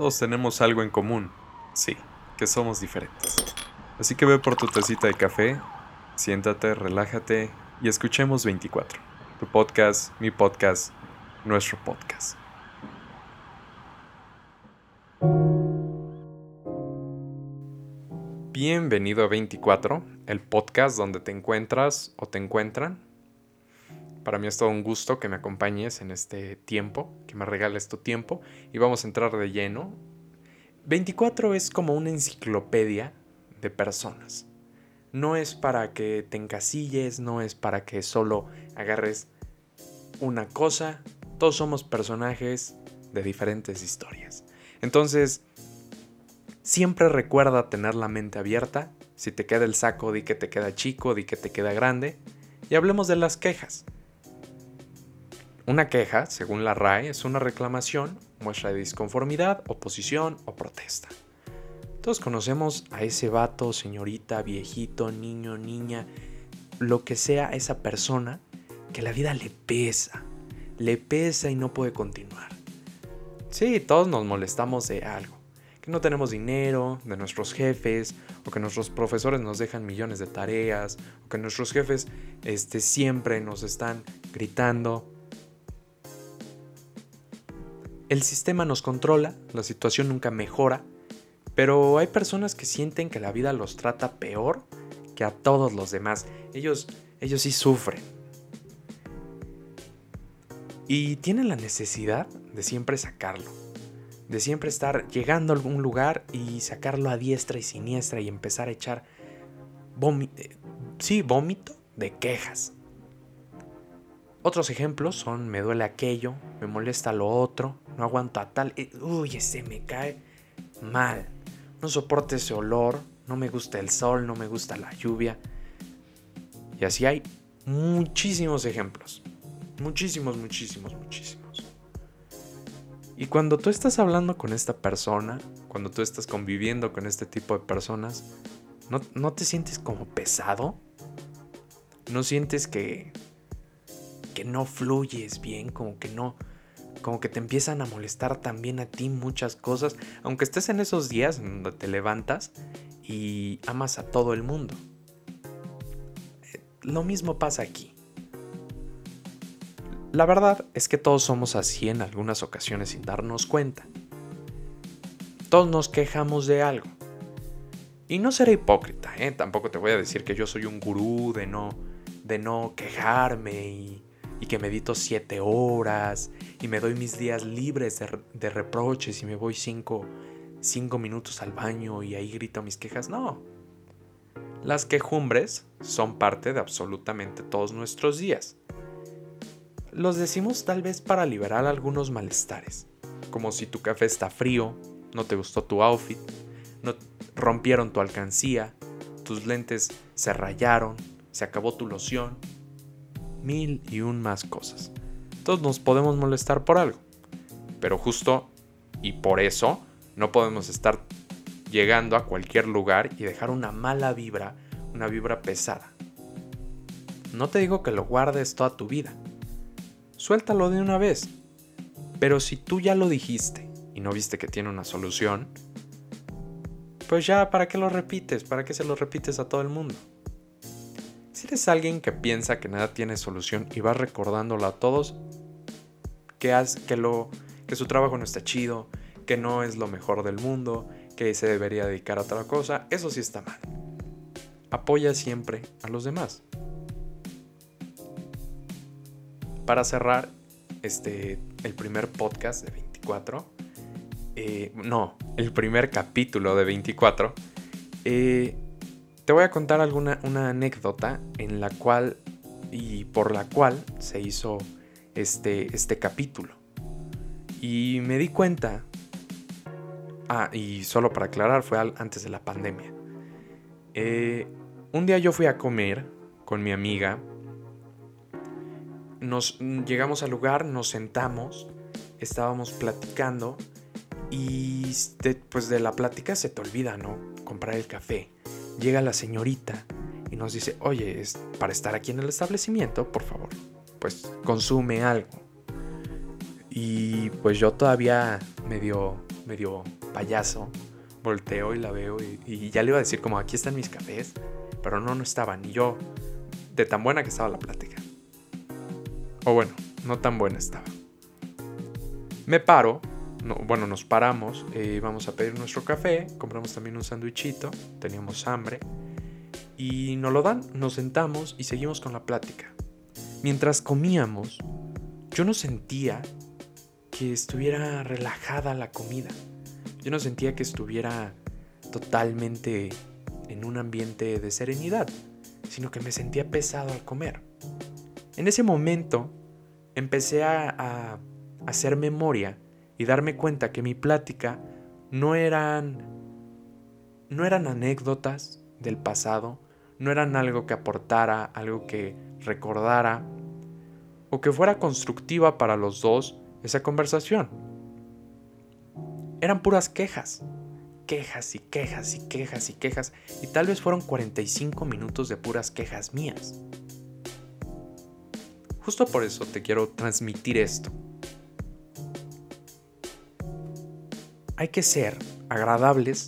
todos tenemos algo en común. Sí, que somos diferentes. Así que ve por tu tacita de café, siéntate, relájate y escuchemos 24. Tu podcast, mi podcast, nuestro podcast. Bienvenido a 24, el podcast donde te encuentras o te encuentran. Para mí es todo un gusto que me acompañes en este tiempo, que me regales tu tiempo y vamos a entrar de lleno. 24 es como una enciclopedia de personas. No es para que te encasilles, no es para que solo agarres una cosa. Todos somos personajes de diferentes historias. Entonces, siempre recuerda tener la mente abierta. Si te queda el saco, di que te queda chico, di que te queda grande. Y hablemos de las quejas. Una queja, según la RAE, es una reclamación, muestra de disconformidad, oposición o protesta. Todos conocemos a ese vato, señorita, viejito, niño, niña, lo que sea esa persona que la vida le pesa, le pesa y no puede continuar. Sí, todos nos molestamos de algo, que no tenemos dinero, de nuestros jefes, o que nuestros profesores nos dejan millones de tareas, o que nuestros jefes este, siempre nos están gritando. El sistema nos controla, la situación nunca mejora, pero hay personas que sienten que la vida los trata peor que a todos los demás. Ellos, ellos sí sufren. Y tienen la necesidad de siempre sacarlo. De siempre estar llegando a algún lugar y sacarlo a diestra y siniestra y empezar a echar eh, sí, vómito de quejas. Otros ejemplos son me duele aquello, me molesta lo otro, no aguanto a tal, eh, uy, ese me cae mal no soporto ese olor, no me gusta el sol, no me gusta la lluvia. Y así hay muchísimos ejemplos. Muchísimos, muchísimos, muchísimos. Y cuando tú estás hablando con esta persona, cuando tú estás conviviendo con este tipo de personas, ¿no, no te sientes como pesado? ¿No sientes que, que no fluyes bien, como que no, como que te empiezan a molestar también a ti muchas cosas, aunque estés en esos días en donde te levantas y amas a todo el mundo. Eh, lo mismo pasa aquí. La verdad es que todos somos así en algunas ocasiones sin darnos cuenta. Todos nos quejamos de algo. Y no seré hipócrita, ¿eh? tampoco te voy a decir que yo soy un gurú de no, de no quejarme y y que medito siete horas y me doy mis días libres de, reproches y me voy cinco, cinco minutos al baño y ahí grito mis quejas. No. Las quejumbres son parte de absolutamente todos nuestros días. Los decimos tal vez para liberar algunos malestares, como si tu café está frío, no te gustó tu outfit, no rompieron tu alcancía, tus lentes se rayaron, se acabó tu loción, mil y un más cosas. Todos nos podemos molestar por algo, pero justo y por eso no podemos estar llegando a cualquier lugar y dejar una mala vibra, una vibra pesada. No te digo que lo guardes toda tu vida. Suéltalo de una vez. Pero si tú ya lo dijiste y no viste que tiene una solución, pues ya, ¿para qué lo repites? ¿Para qué se lo repites a todo el mundo? Eres alguien que piensa que nada tiene solución y vas recordándolo a todos, que, que, lo, que su trabajo no está chido, que no es lo mejor del mundo, que se debería dedicar a otra cosa, eso sí está mal. Apoya siempre a los demás. Para cerrar este, el primer podcast de 24, eh, no, el primer capítulo de 24, eh, te voy a contar alguna una anécdota en la cual y por la cual se hizo este, este capítulo. Y me di cuenta, ah, y solo para aclarar, fue antes de la pandemia. Eh, un día yo fui a comer con mi amiga, nos llegamos al lugar, nos sentamos, estábamos platicando y pues de la plática se te olvida, ¿no? Comprar el café llega la señorita y nos dice, oye, es para estar aquí en el establecimiento, por favor, pues consume algo. Y pues yo todavía medio, medio payaso. Volteo y la veo y, y, ya le iba a decir como aquí están mis cafés, pero no, no estaban. Y yo, de tan buena que estaba la plática. O bueno, no tan buena estaba. Me paro, no, bueno, nos paramos, eh, vamos a pedir nuestro café, compramos también un sándwichito, teníamos hambre, y nos lo dan, nos sentamos y seguimos con la plática. Mientras comíamos, yo no sentía que estuviera relajada la comida. Yo no sentía que estuviera totalmente en un ambiente de serenidad, sino que me sentía pesado al comer. En ese momento empecé a, hacer memoria y darme cuenta que mi plática no eran no eran anécdotas del pasado, no eran algo que aportara, algo que recordara o que fuera constructiva para los dos esa conversación. Eran puras quejas, quejas y quejas y quejas y quejas, y tal vez fueron 45 minutos de puras quejas mías. Justo por eso te quiero transmitir esto. Hay que ser agradables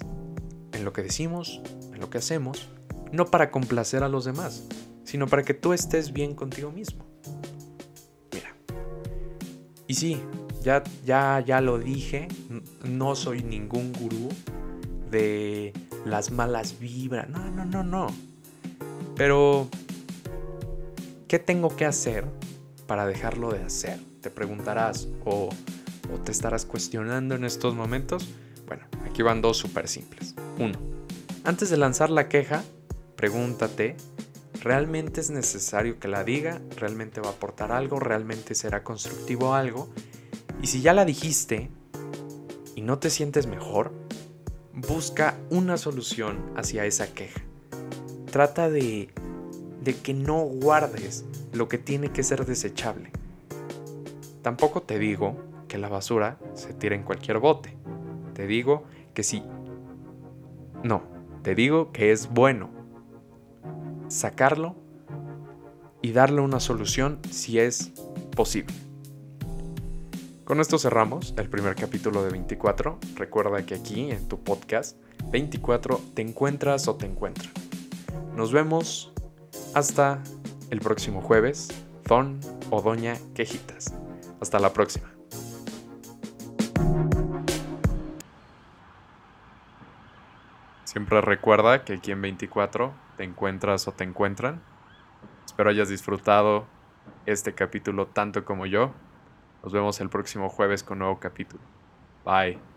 en lo que decimos, en lo que hacemos, no para complacer a los demás, sino para que tú estés bien contigo mismo. Mira. Y sí, ya, ya, ya lo dije, no soy ningún gurú de las malas vibras. No, no, no, no. Pero, ¿qué tengo que hacer para dejarlo de hacer? Te preguntarás o, o te estarás cuestionando en estos momentos. Bueno, aquí van dos súper simples. Uno, antes de lanzar la queja, pregúntate, ¿realmente es necesario que la diga? ¿Realmente va a aportar algo? ¿Realmente será constructivo algo? Y si ya la dijiste y no te sientes mejor, busca una solución hacia esa queja. Trata de, de que no guardes lo que tiene que ser desechable. Tampoco te digo que la basura se tire en cualquier bote. Te digo que sí. No, te digo que es bueno sacarlo y darle una solución si es posible. Con esto cerramos el primer capítulo de 24. Recuerda que aquí en tu podcast 24 te encuentras o te encuentran. Nos vemos hasta el próximo jueves. Don o Doña Quejitas. Hasta la próxima. Siempre recuerda que aquí en 24 te encuentras o te encuentran. Espero hayas disfrutado este capítulo tanto como yo. Nos vemos el próximo jueves con nuevo capítulo. Bye.